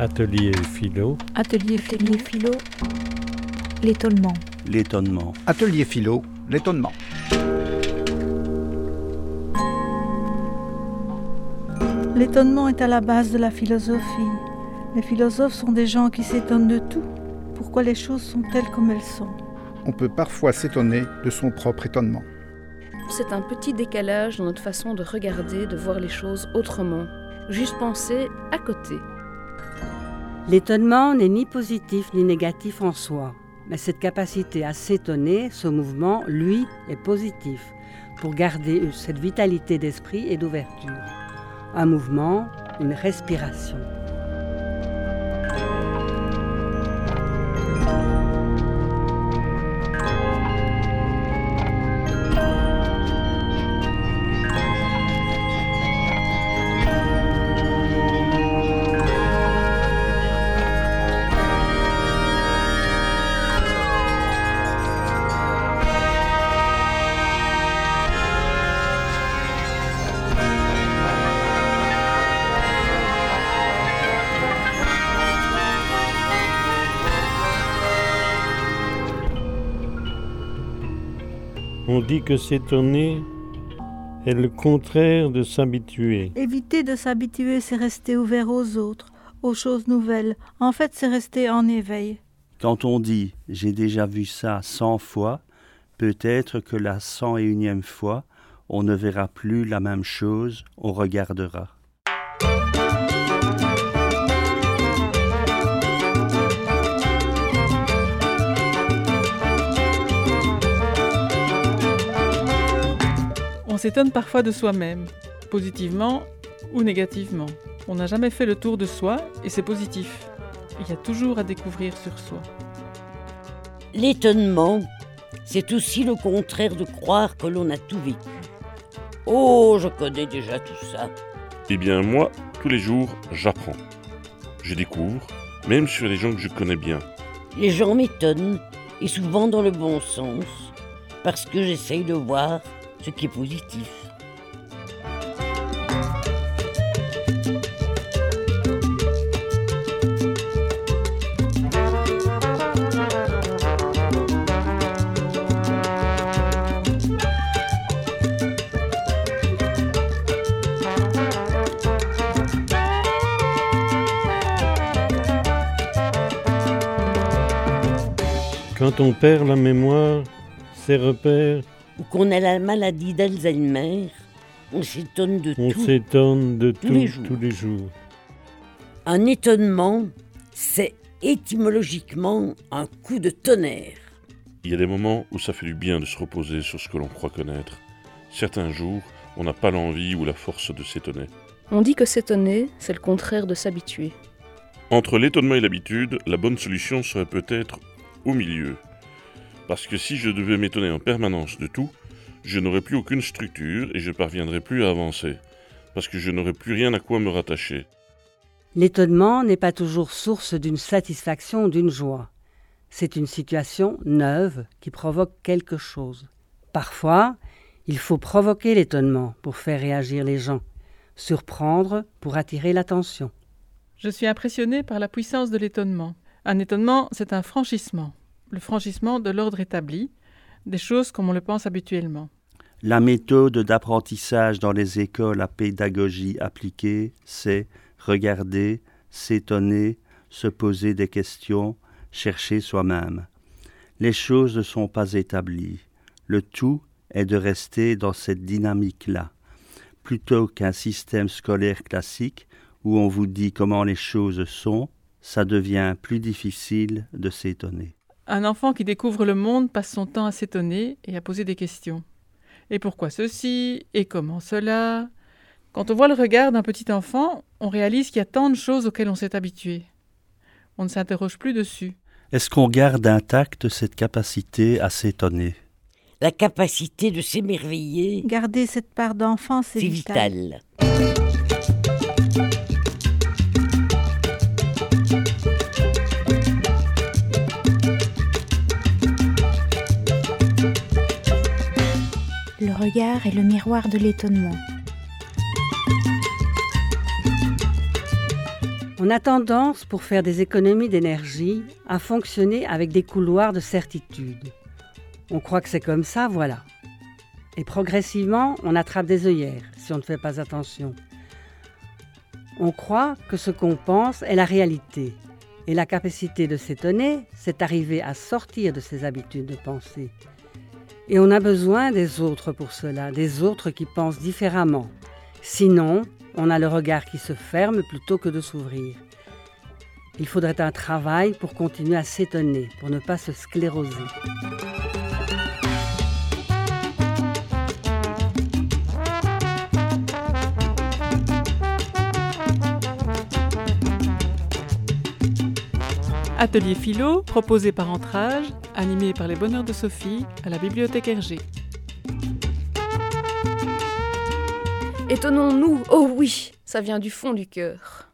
Atelier philo. Atelier philo. philo. L'étonnement. L'étonnement. Atelier philo. L'étonnement. L'étonnement est à la base de la philosophie. Les philosophes sont des gens qui s'étonnent de tout. Pourquoi les choses sont telles comme elles sont? On peut parfois s'étonner de son propre étonnement. C'est un petit décalage dans notre façon de regarder, de voir les choses autrement. Juste penser à côté. L'étonnement n'est ni positif ni négatif en soi, mais cette capacité à s'étonner, ce mouvement, lui, est positif pour garder cette vitalité d'esprit et d'ouverture. Un mouvement, une respiration. On dit que s'étonner est le contraire de s'habituer. Éviter de s'habituer, c'est rester ouvert aux autres, aux choses nouvelles. En fait, c'est rester en éveil. Quand on dit j'ai déjà vu ça cent fois, peut-être que la cent et unième fois, on ne verra plus la même chose, on regardera. S'étonne parfois de soi-même, positivement ou négativement. On n'a jamais fait le tour de soi et c'est positif. Il y a toujours à découvrir sur soi. L'étonnement, c'est aussi le contraire de croire que l'on a tout vécu. Oh, je connais déjà tout ça. Eh bien, moi, tous les jours, j'apprends. Je découvre, même sur les gens que je connais bien. Les gens m'étonnent, et souvent dans le bon sens, parce que j'essaye de voir ce qui est positif. Quand on perd la mémoire, ses repères, Ou qu'on a la maladie d'Alzheimer, on s'étonne de on tout. s'étonne de Tous tout les jours. tous les jours. Un étonnement, c'est étymologiquement un coup de tonnerre. Il y a des moments où ça fait du bien de se reposer sur ce que l'on croit connaître. Certains jours, on n'a pas l'envie ou la force de s'étonner. On dit que s'étonner, c'est le contraire de s'habituer. Entre l'étonnement et l'habitude, la bonne solution serait peut-être au milieu. Parce que si je devais m'étonner en permanence de tout, je n'aurais plus aucune structure et je ne parviendrais plus à avancer. Parce que je n'aurais plus rien à quoi me rattacher. L'étonnement n'est pas toujours source d'une satisfaction ou d'une joie. C'est une situation neuve qui provoque quelque chose. Parfois, il faut provoquer l'étonnement pour faire réagir les gens, surprendre pour attirer l'attention. Je suis impressionné par la puissance de l'étonnement. Un étonnement, c'est un franchissement. Le franchissement de l'ordre établi, des choses comme on le pense habituellement. La méthode d'apprentissage dans les écoles à pédagogie appliquée, c'est regarder, s'étonner, se poser des questions, chercher soi-même. Les choses ne sont pas établies. Le tout est de rester dans cette dynamique-là, plutôt qu'un système scolaire classique où on vous dit comment les choses sont, ça devient plus difficile de s'étonner. Un enfant qui découvre le monde passe son temps à s'étonner et à poser des questions. Et pourquoi ceci? Et comment cela? Quand on voit le regard d'un petit enfant, on réalise qu'il y a tant de choses auxquelles on s'est habitué. On ne s'interroge plus dessus. Est-ce qu'on garde intacte cette capacité à s'étonner? La capacité de s'émerveiller, Garder cette part d'enfance, c'est c'est vital. vital. Regard est le miroir de l'étonnement. On a tendance, pour faire des économies d'énergie, à fonctionner avec des couloirs de certitude. On croit que c'est comme ça, voilà. Et progressivement, on attrape des œillères si on ne fait pas attention. On croit que ce qu'on pense est la réalité. Et la capacité de s'étonner, c'est arriver à sortir de ses habitudes de pensée. Et on a besoin des autres pour cela, des autres qui pensent différemment. Sinon, on a le regard qui se ferme plutôt que de s'ouvrir. Il faudrait un travail pour continuer à s'étonner, pour ne pas se scléroser. Atelier philo, proposé par Entrage, animé par les Bonheurs de Sophie à la Bibliothèque Hergé. Étonnons-nous, oh oui, ça vient du fond du cœur.